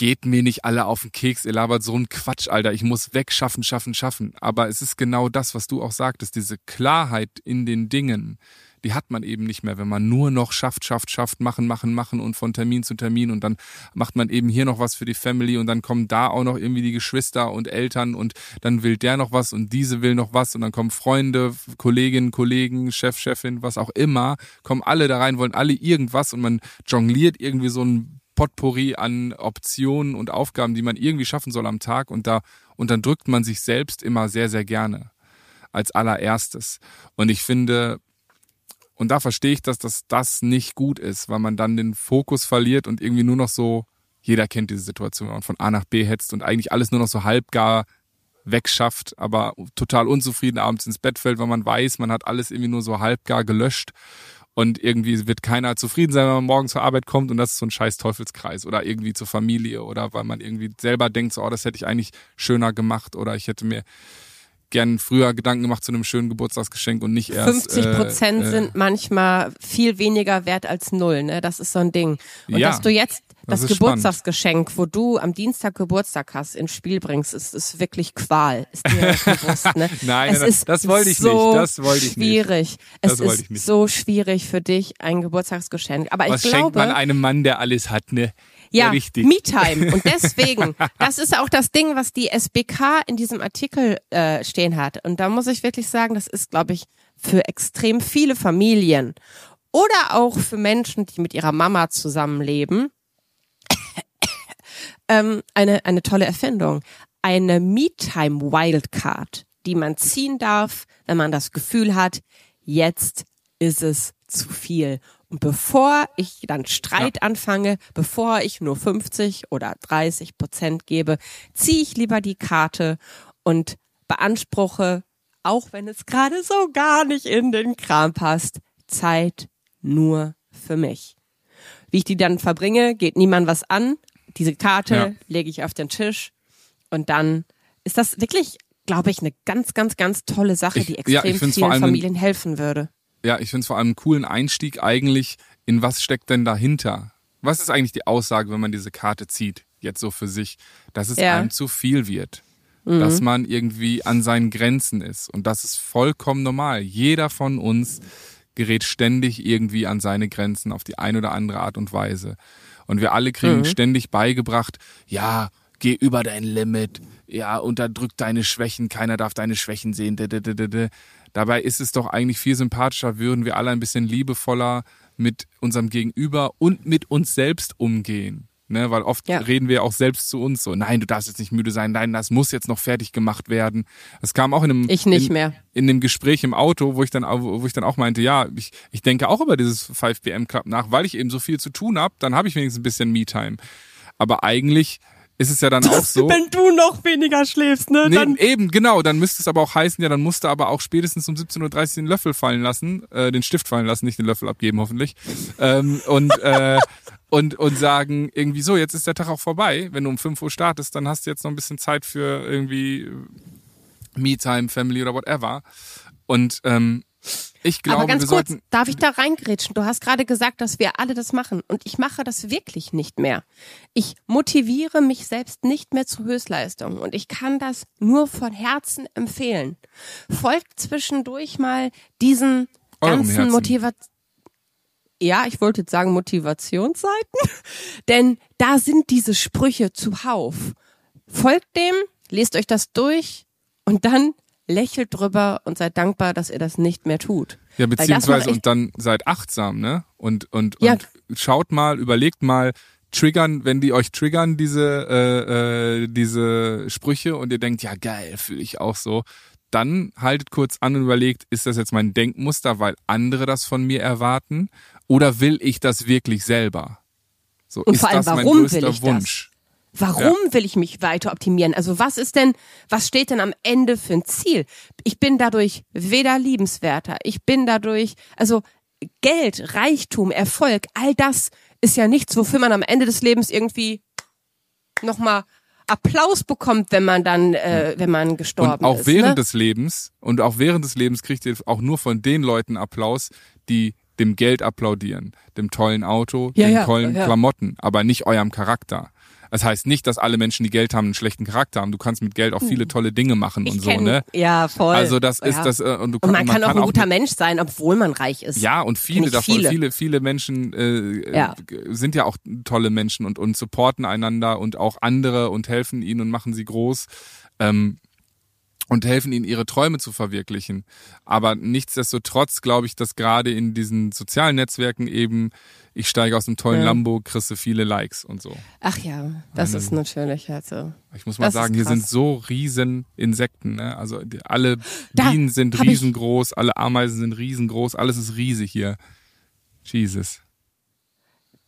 geht mir nicht alle auf den Keks, ihr labert so ein Quatsch, Alter, ich muss weg, schaffen, schaffen, schaffen. Aber es ist genau das, was du auch sagtest, diese Klarheit in den Dingen, die hat man eben nicht mehr, wenn man nur noch schafft, schafft, schafft, machen, machen, machen und von Termin zu Termin und dann macht man eben hier noch was für die Family und dann kommen da auch noch irgendwie die Geschwister und Eltern und dann will der noch was und diese will noch was und dann kommen Freunde, Kolleginnen, Kollegen, Chef, Chefin, was auch immer, kommen alle da rein, wollen alle irgendwas und man jongliert irgendwie so ein Potpourri an Optionen und Aufgaben, die man irgendwie schaffen soll am Tag und da unterdrückt man sich selbst immer sehr, sehr gerne als allererstes. Und ich finde, und da verstehe ich, dass das, das nicht gut ist, weil man dann den Fokus verliert und irgendwie nur noch so, jeder kennt diese Situation, wenn man von A nach B hetzt und eigentlich alles nur noch so halbgar wegschafft, aber total unzufrieden abends ins Bett fällt, weil man weiß, man hat alles irgendwie nur so halbgar gelöscht und irgendwie wird keiner zufrieden sein, wenn man morgen zur Arbeit kommt und das ist so ein scheiß Teufelskreis oder irgendwie zur Familie oder weil man irgendwie selber denkt, so, oh, das hätte ich eigentlich schöner gemacht oder ich hätte mir gern früher Gedanken gemacht zu einem schönen Geburtstagsgeschenk und nicht erst. 50 Prozent äh, äh, sind manchmal viel weniger wert als null, ne? Das ist so ein Ding. Und ja, dass du jetzt das, das Geburtstagsgeschenk, wo du am Dienstag Geburtstag hast, ins Spiel bringst, ist, ist wirklich Qual. Ist dir [LAUGHS] bewusst, ne? nein, es nein, ist das wollte ich so nicht. Das wollte ich schwierig. nicht. Das Es ist nicht. so schwierig für dich, ein Geburtstagsgeschenk. Aber Was ich schenkt glaube, man einem Mann, der alles hat, ne? ja, richtig. Me-Time. Und [LAUGHS] deswegen, das ist auch das Ding, was die SBK in diesem Artikel äh, stehen hat. Und da muss ich wirklich sagen, das ist, glaube ich, für extrem viele Familien oder auch für Menschen, die mit ihrer Mama zusammenleben, ähm, eine, eine tolle Erfindung. Eine Me-Time Wildcard, die man ziehen darf, wenn man das Gefühl hat, jetzt ist es zu viel. Und bevor ich dann Streit anfange, bevor ich nur 50 oder 30 Prozent gebe, ziehe ich lieber die Karte und beanspruche, auch wenn es gerade so gar nicht in den Kram passt, Zeit nur für mich. Wie ich die dann verbringe, geht niemand was an. Diese Karte Ja. lege ich auf den Tisch und dann ist das wirklich, glaube ich, eine ganz, ganz, ganz tolle Sache, Ich- die ja, extrem vor vielen Familien helfen würde. Ja, ich finde es vor allem einen coolen Einstieg eigentlich, in was steckt denn dahinter? Was ist eigentlich die Aussage, wenn man diese Karte zieht, jetzt so für sich, dass es Ja. einem zu viel wird? Mhm. Dass man irgendwie an seinen Grenzen ist. Und das ist vollkommen normal. Jeder von uns gerät ständig irgendwie an seine Grenzen auf die eine oder andere Art und Weise. Und wir alle kriegen Mhm. ständig beigebracht, ja, geh über dein Limit, ja, unterdrück deine Schwächen, keiner darf deine Schwächen sehen. Dabei ist es doch eigentlich viel sympathischer, würden wir alle ein bisschen liebevoller mit unserem Gegenüber und mit uns selbst umgehen. Ne, weil oft Ja. reden wir auch selbst zu uns so, nein, du darfst jetzt nicht müde sein, nein, das muss jetzt noch fertig gemacht werden. Das kam auch in einem, Ich nicht in, mehr. in dem Gespräch im Auto, wo ich dann, wo ich dann auch meinte, ja, ich, ich denke auch über dieses 5 PM Club nach, weil ich eben so viel zu tun habe, dann habe ich wenigstens ein bisschen Me-Time. Aber eigentlich ist es ja dann auch so. Wenn du noch weniger schläfst, ne? Nee, eben, genau. Dann müsste es aber auch heißen, ja, dann musst du aber auch spätestens um 17.30 Uhr den Löffel fallen lassen, äh, den Stift fallen lassen, nicht den Löffel abgeben, hoffentlich. Ähm, und, äh, [LAUGHS] und, und sagen, irgendwie so, jetzt ist der Tag auch vorbei. Wenn du um 5 Uhr startest, dann hast du jetzt noch ein bisschen Zeit für irgendwie Me-Time, Family oder whatever. Und ähm, ich glaube, Aber ganz kurz, sollten. darf ich da reingrätschen? Du hast gerade gesagt, dass wir alle das machen. Und ich mache das wirklich nicht mehr. Ich motiviere mich selbst nicht mehr zu Höchstleistung. Und ich kann das nur von Herzen empfehlen. Folgt zwischendurch mal diesen ganzen Herzen. Motivation. Ja, ich wollte jetzt sagen Motivationsseiten. [LAUGHS] Denn da sind diese Sprüche zuhauf. folgt dem, lest euch das durch und dann lächelt drüber und seid dankbar, dass ihr das nicht mehr tut. Ja, beziehungsweise und dann seid achtsam, ne? Und und, Ja. und schaut mal, überlegt mal, triggern, wenn die euch triggern, diese äh, äh, diese Sprüche und ihr denkt, ja geil, fühle ich auch so, dann haltet kurz an und überlegt, ist das jetzt mein Denkmuster, weil andere das von mir erwarten, oder will ich das wirklich selber? So Und ist vor allem, das mein größter? Wunsch. Warum will ich mich weiter optimieren? Also was ist denn, was steht denn am Ende für ein Ziel? Ich bin dadurch weder liebenswerter, ich bin dadurch, also Geld, Reichtum, Erfolg, all das ist ja nichts, wofür man am Ende des Lebens irgendwie nochmal Applaus bekommt, wenn man dann, äh, wenn man gestorben Und auch ist. während ne? des Lebens und auch während des Lebens kriegt ihr auch nur von den Leuten Applaus, die dem Geld applaudieren, dem tollen Auto, Ja, den ja, tollen ja. Klamotten, aber nicht eurem Charakter. Das heißt nicht, dass alle Menschen, die Geld haben, einen schlechten Charakter haben. Du kannst mit Geld auch viele tolle Dinge machen ich und so, kenn, ne? Ja, voll. Also das ist ja. das äh, und du Und man kann auch ein guter mit- Mensch sein, obwohl man reich ist. ja, und viele davon, viele. viele, viele, Menschen äh, Ja. äh, sind ja auch tolle Menschen und, und supporten einander und auch andere und helfen ihnen und machen sie groß. Ähm, und helfen ihnen, ihre Träume zu verwirklichen. Aber nichtsdestotrotz glaube ich, dass gerade in diesen sozialen Netzwerken eben, ich steige aus einem tollen Ja. Lambo, kriegst viele Likes und so. Ach ja, das Eine- ist natürlich also. Ich muss mal sagen, hier sind so riesen Insekten. Ne? Also die, alle Da Bienen sind riesengroß, alle Ameisen sind riesengroß, alles ist riesig hier. Jesus.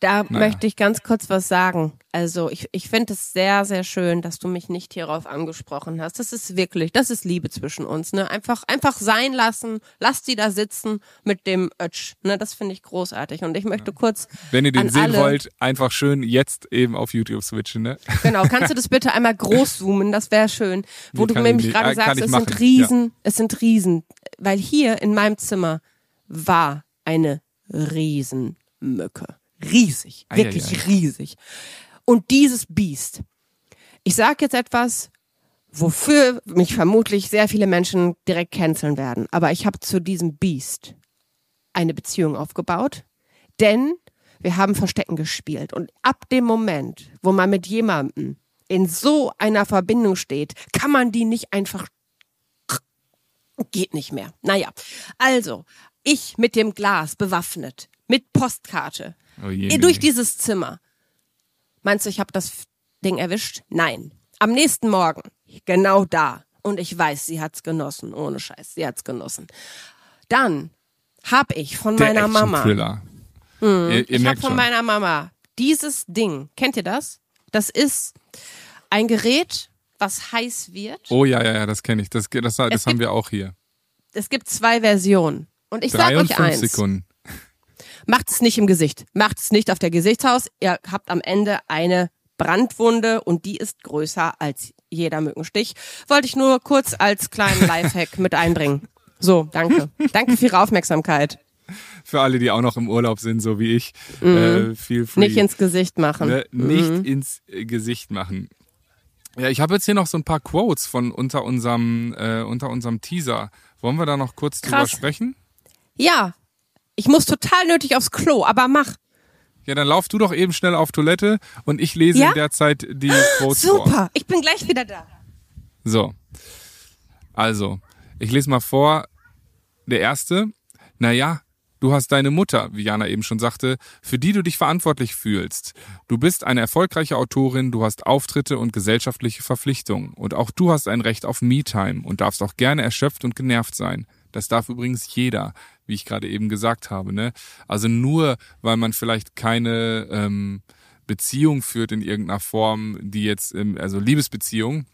Da Naja. möchte ich ganz kurz was sagen. Also ich, ich finde es sehr, sehr schön, dass du mich nicht hierauf angesprochen hast. Das ist wirklich, das ist Liebe zwischen uns. Ne? Einfach, einfach sein lassen, lasst sie da sitzen mit dem Ötsch. Ne? Das finde ich großartig. Und ich möchte kurz, Wenn ihr den sehen wollt, einfach schön jetzt eben auf YouTube switchen. Ne? [LAUGHS] genau, kannst du das bitte einmal groß zoomen? Das wäre schön. Wo Nee, du nämlich gerade kann sagst, es machen, sind Riesen, es sind Riesen. Weil hier in meinem Zimmer war eine Riesenmücke. Riesig, Ei, wirklich ei, ei. riesig. Und dieses Biest, ich sage jetzt etwas, wofür mich vermutlich sehr viele Menschen direkt canceln werden, aber ich habe zu diesem Biest eine Beziehung aufgebaut, denn wir haben Verstecken gespielt und ab dem Moment, wo man mit jemandem in so einer Verbindung steht, kann man die nicht einfach geht nicht mehr. Naja, also ich mit dem Glas bewaffnet, mit Postkarte, Oh je, durch dieses Zimmer. Meinst du, ich habe das Ding erwischt? Nein. Am nächsten Morgen, genau da. Und ich weiß, sie hat's genossen. Ohne Scheiß, sie hat's genossen. Dann hab ich von Der meiner Mama, Action-Thriller. Ihr, ihr ich hab von schon. meiner Mama dieses Ding. Kennt ihr das? Das ist ein Gerät, was heiß wird. Oh ja, ja, ja, das kenne ich. Das, das, das haben gibt- wir auch hier. Es gibt zwei Versionen. Und ich sag euch eins. Sekunden. Macht es nicht im Gesicht. Macht es nicht auf der Gesichtshaus. Ihr habt am Ende eine Brandwunde und die ist größer als jeder Mückenstich. Wollte ich nur kurz als kleinen [LAUGHS] Lifehack mit einbringen. So, danke. Danke für Ihre Aufmerksamkeit. Für alle, die auch noch im Urlaub sind, so wie ich, äh, feel free. Mhm. Nicht ins Gesicht machen. ne, nicht Mhm. ins äh, Gesicht machen. Ja, ich habe jetzt hier noch so ein paar Quotes von unter unserem äh, unter unserem Teaser. Wollen wir da noch kurz drüber Krass. sprechen? Ja, ich muss total nötig aufs Klo, aber mach. Ja, dann lauf du doch eben schnell auf Toilette und ich lese Ja? in der Zeit die Quotes vor. Super, ich bin gleich wieder da. So. Also, ich lese mal vor. Der erste. Naja, du hast deine Mutter, wie Jana eben schon sagte, für die du dich verantwortlich fühlst. Du bist eine erfolgreiche Autorin, du hast Auftritte und gesellschaftliche Verpflichtungen. Und auch du hast ein Recht auf Me-Time und darfst auch gerne erschöpft und genervt sein. Das darf übrigens jeder, wie ich gerade eben gesagt habe. Ne? Also nur, weil man vielleicht keine ähm, Beziehung führt in irgendeiner Form, die jetzt, ähm, also Liebesbeziehung,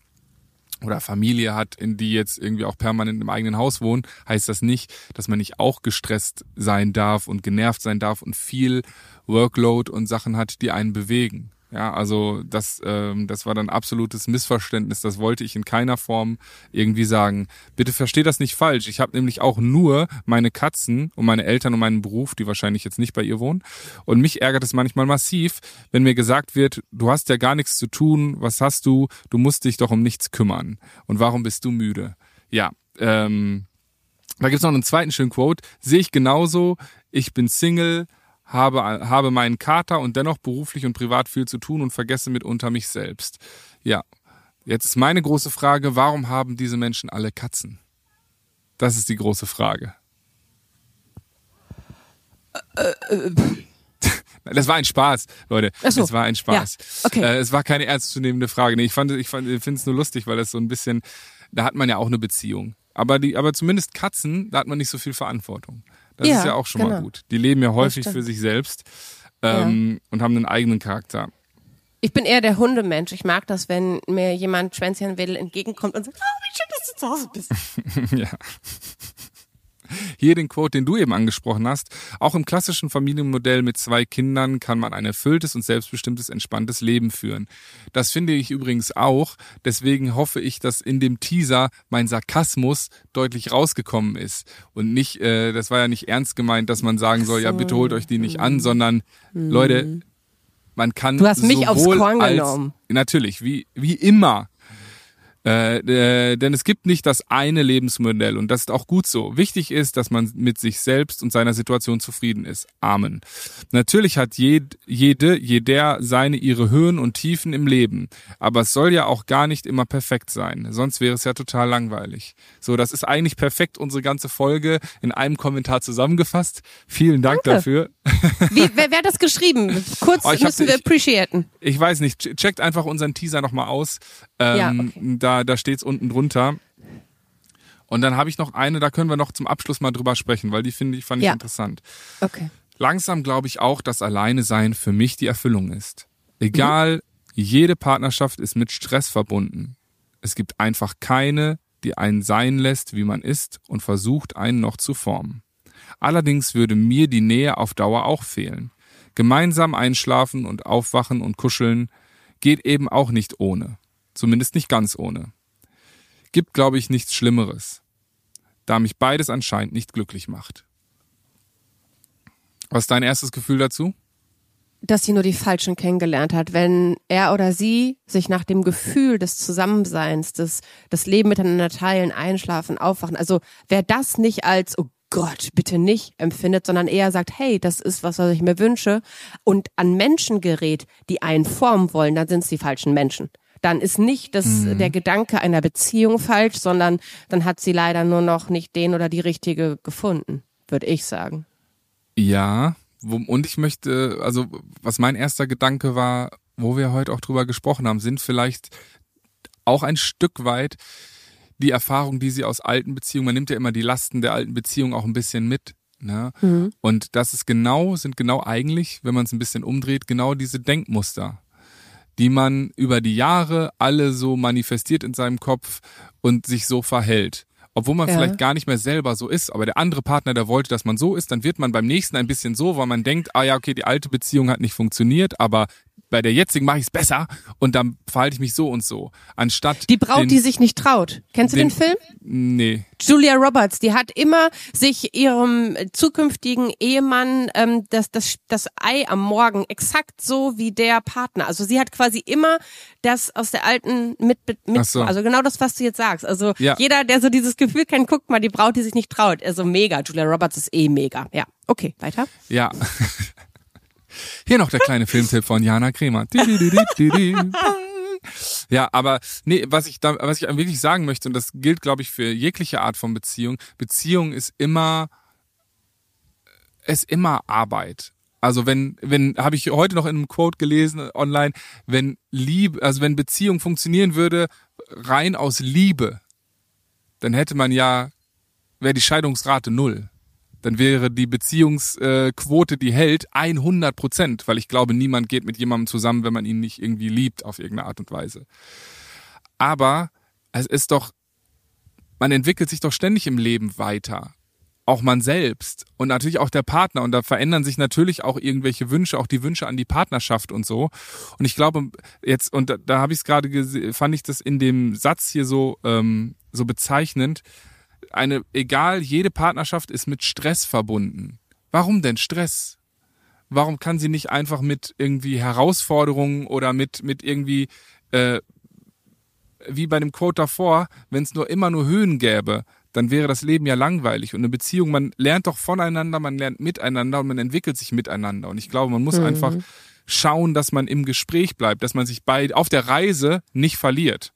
oder Familie hat, in die jetzt irgendwie auch permanent im eigenen Haus wohnen, heißt das nicht, dass man nicht auch gestresst sein darf und genervt sein darf und viel Workload und Sachen hat, die einen bewegen. Ja, also das, ähm, das war dann absolutes Missverständnis. Das wollte ich in keiner Form irgendwie sagen. Bitte versteht das nicht falsch. Ich habe nämlich auch nur meine Katzen und meine Eltern und meinen Beruf, die wahrscheinlich jetzt nicht bei ihr wohnen. Und mich ärgert es manchmal massiv, wenn mir gesagt wird, du hast ja gar nichts zu tun, was hast du, du musst dich doch um nichts kümmern. Und warum bist du müde? Ja, ähm, da gibt's noch einen zweiten schönen Quote. Sehe ich genauso, ich bin Single, habe, habe meinen Kater und dennoch beruflich und privat viel zu tun und vergesse mitunter mich selbst. Ja, Jetzt ist meine große Frage, warum haben diese Menschen alle Katzen? Das ist die große Frage. [LAUGHS] Das war ein Spaß, Leute. So. Das war ein Spaß. Ja, okay. Äh, es war keine ernstzunehmende Frage. Nee, ich fand, ich fand, ich finde es nur lustig, weil das so ein bisschen, da hat man ja auch eine Beziehung. Aber die, aber zumindest Katzen, da hat man nicht so viel Verantwortung. Das Ja, ist ja auch schon mal genau. gut. Die leben ja häufig für sich selbst ähm, und haben einen eigenen Charakter. Ich bin eher der Hundemensch. Ich mag das, wenn mir jemand Schwänzchenwedel entgegenkommt und sagt, oh, wie schön, dass du zu Hause bist. [LAUGHS] ja. Hier den Quote, den du eben angesprochen hast. Auch im klassischen Familienmodell mit zwei Kindern kann man ein erfülltes und selbstbestimmtes, entspanntes Leben führen. Das finde ich übrigens auch. Deswegen hoffe ich, dass in dem Teaser mein Sarkasmus deutlich rausgekommen ist. Und nicht, äh, das war ja nicht ernst gemeint, dass man sagen soll, ja, bitte holt euch die nicht an, sondern Leute, man kann Du hast mich aufs Korn genommen. Natürlich, wie, wie immer. Äh, äh, denn es gibt nicht das eine Lebensmodell und das ist auch gut so. Wichtig ist, dass man mit sich selbst und seiner Situation zufrieden ist. Amen. Natürlich hat jed, jede, jeder seine, ihre Höhen und Tiefen im Leben. Aber es soll ja auch gar nicht immer perfekt sein. Sonst wäre es ja total langweilig. So, das ist eigentlich perfekt unsere ganze Folge in einem Kommentar zusammengefasst. Vielen Dank Danke. dafür. Wie, wer, wer hat das geschrieben? [LAUGHS] Kurz Oh, ich hab- müssen wir ich- appreciaten. Ich weiß nicht, ch- checkt einfach unseren Teaser nochmal aus. Ähm, Ja, okay. Da, da steht's unten drunter. Und dann habe ich noch eine, da können wir noch zum Abschluss mal drüber sprechen, weil die finde ich, fand ich Ja. interessant. Okay. Langsam glaube ich auch, dass Alleine sein für mich die Erfüllung ist. Egal, jede Partnerschaft ist mit Stress verbunden. Es gibt einfach keine, die einen sein lässt, wie man ist und versucht, einen noch zu formen. Allerdings würde mir die Nähe auf Dauer auch fehlen. Gemeinsam einschlafen und aufwachen und kuscheln geht eben auch nicht ohne. Zumindest nicht ganz ohne. Gibt, glaube ich, nichts Schlimmeres, da mich beides anscheinend nicht glücklich macht. Was ist dein erstes Gefühl dazu? dass sie nur die Falschen kennengelernt hat. Wenn er oder sie sich nach dem Gefühl des Zusammenseins, des, das Leben miteinander teilen, einschlafen, aufwachen, also wer das nicht als, oh Gott, bitte nicht empfindet, sondern eher sagt, hey, das ist was, was ich mir wünsche und an Menschen gerät, die einen formen wollen, dann sind es die falschen Menschen. Dann ist nicht das, der Gedanke einer Beziehung falsch, sondern dann hat sie leider nur noch nicht den oder die richtige gefunden, würde ich sagen. Ja, und ich möchte, also was mein erster Gedanke war, wo wir heute auch drüber gesprochen haben, sind vielleicht auch ein Stück weit die Erfahrungen, die sie aus alten Beziehungen, man nimmt ja immer die Lasten der alten Beziehung auch ein bisschen mit. Ne? Und das ist genau, sind genau eigentlich, wenn man es ein bisschen umdreht, genau diese Denkmuster, die man über die Jahre alle so manifestiert in seinem Kopf und sich so verhält. Obwohl man Ja. vielleicht gar nicht mehr selber so ist, aber der andere Partner, der wollte, dass man so ist, dann wird man beim nächsten ein bisschen so, weil man denkt, ah ja, okay, die alte Beziehung hat nicht funktioniert, aber bei der jetzigen mache ich es besser und dann verhalte ich mich so und so. Anstatt Die Braut, den, die sich nicht traut. Kennst du den, den- Film? Nee. Julia Roberts, die hat immer sich ihrem zukünftigen Ehemann ähm, das, das, das Ei am Morgen exakt so wie der Partner. Also sie hat quasi immer das aus der alten mit, mit so. also genau das, was du jetzt sagst. Also Ja. jeder, der so dieses Gefühl kennt, guckt mal, die Braut, die sich nicht traut. Also mega. Julia Roberts ist eh mega. Ja, okay, weiter. Ja. Hier noch der kleine Filmtipp von Jana Kremer. Ja, aber nee, was ich da, was ich wirklich sagen möchte, und das gilt, glaube ich, für jegliche Art von Beziehung, Beziehung ist immer, ist immer Arbeit. Also wenn, wenn, habe ich heute noch in einem Quote gelesen äh, online, wenn Liebe, also wenn Beziehung funktionieren würde, rein aus Liebe, dann hätte man ja, wäre die Scheidungsrate null dann wäre die Beziehungsquote, die hält, 100 Prozent, weil ich glaube, niemand geht mit jemandem zusammen, wenn man ihn nicht irgendwie liebt auf irgendeine Art und Weise. Aber es ist doch, man entwickelt sich doch ständig im Leben weiter. Auch man selbst und natürlich auch der Partner. Und da verändern sich natürlich auch irgendwelche Wünsche, auch die Wünsche an die Partnerschaft und so. Und ich glaube, jetzt, und da, da habe ich es gerade gesehen, fand ich das in dem Satz hier so, ähm, so bezeichnend, eine, egal, jede Partnerschaft ist mit Stress verbunden. Warum denn Stress? Warum kann sie nicht einfach mit irgendwie Herausforderungen oder mit, mit irgendwie, äh, wie bei dem Quote davor, wenn es nur immer nur Höhen gäbe, dann wäre das Leben ja langweilig. Und eine Beziehung, man lernt doch voneinander, man lernt miteinander und man entwickelt sich miteinander. Und ich glaube, man muss einfach schauen, dass man im Gespräch bleibt, dass man sich bei, auf der Reise nicht verliert.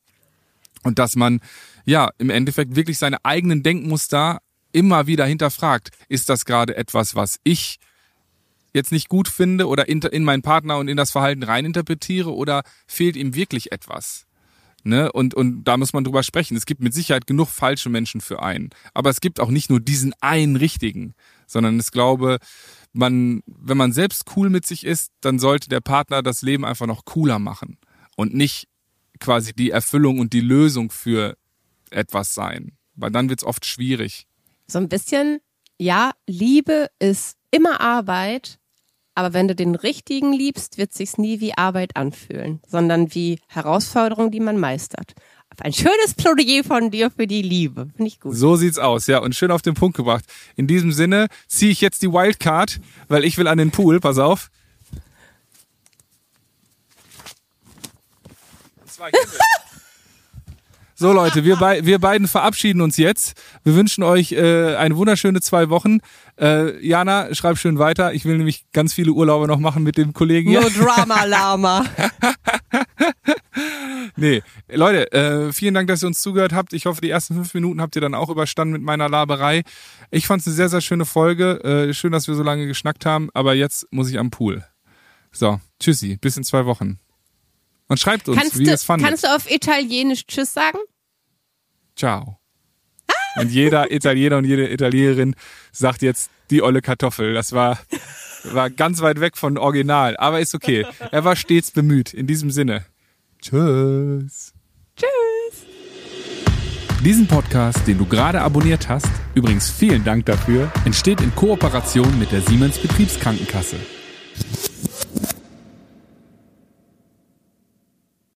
Und dass man ja im Endeffekt wirklich seine eigenen Denkmuster immer wieder hinterfragt. Ist das gerade etwas, was ich jetzt nicht gut finde oder in, in meinen Partner und in das Verhalten reininterpretiere oder fehlt ihm wirklich etwas? Ne? Und, und da muss man drüber sprechen. Es gibt mit Sicherheit genug falsche Menschen für einen. Aber es gibt auch nicht nur diesen einen richtigen, sondern ich glaube, man, wenn man selbst cool mit sich ist, dann sollte der Partner das Leben einfach noch cooler machen und nicht quasi die Erfüllung und die Lösung für etwas sein. Weil dann wird's oft schwierig. So ein bisschen, ja, Liebe ist immer Arbeit, aber wenn du den richtigen liebst, wird sich's nie wie Arbeit anfühlen, sondern wie Herausforderung, die man meistert. Ein schönes Plädoyer von dir für die Liebe. Finde ich gut. So sieht's aus, ja. Und schön auf den Punkt gebracht. In diesem Sinne ziehe ich jetzt die Wildcard, weil ich will an den Pool. Pass auf. [LAUGHS] So Leute, wir, bei, wir beiden verabschieden uns jetzt. Wir wünschen euch äh, eine wunderschöne zwei Wochen. Äh, Jana, schreib schön weiter. Ich will nämlich ganz viele Urlaube noch machen mit dem Kollegen hier. No Drama [LAUGHS] Lama. [LAUGHS] nee, Leute, äh, vielen Dank, dass ihr uns zugehört habt. Ich hoffe, die ersten fünf Minuten habt ihr dann auch überstanden mit meiner Laberei. Ich fand es eine sehr, sehr schöne Folge. Äh, schön, dass wir so lange geschnackt haben. Aber jetzt muss ich am Pool. So, tschüssi, bis in zwei Wochen. Und schreibt uns, kannst wie ihr es fandet. Kannst du auf Italienisch Tschüss sagen? Ciao. Und jeder Italiener und jede Italienerin sagt jetzt die olle Kartoffel. Das war, war ganz weit weg von Original, aber ist okay. Er war stets bemüht. In diesem Sinne. Tschüss. Tschüss. Diesen Podcast, den du gerade abonniert hast, übrigens vielen Dank dafür, entsteht in Kooperation mit der Siemens Betriebskrankenkasse.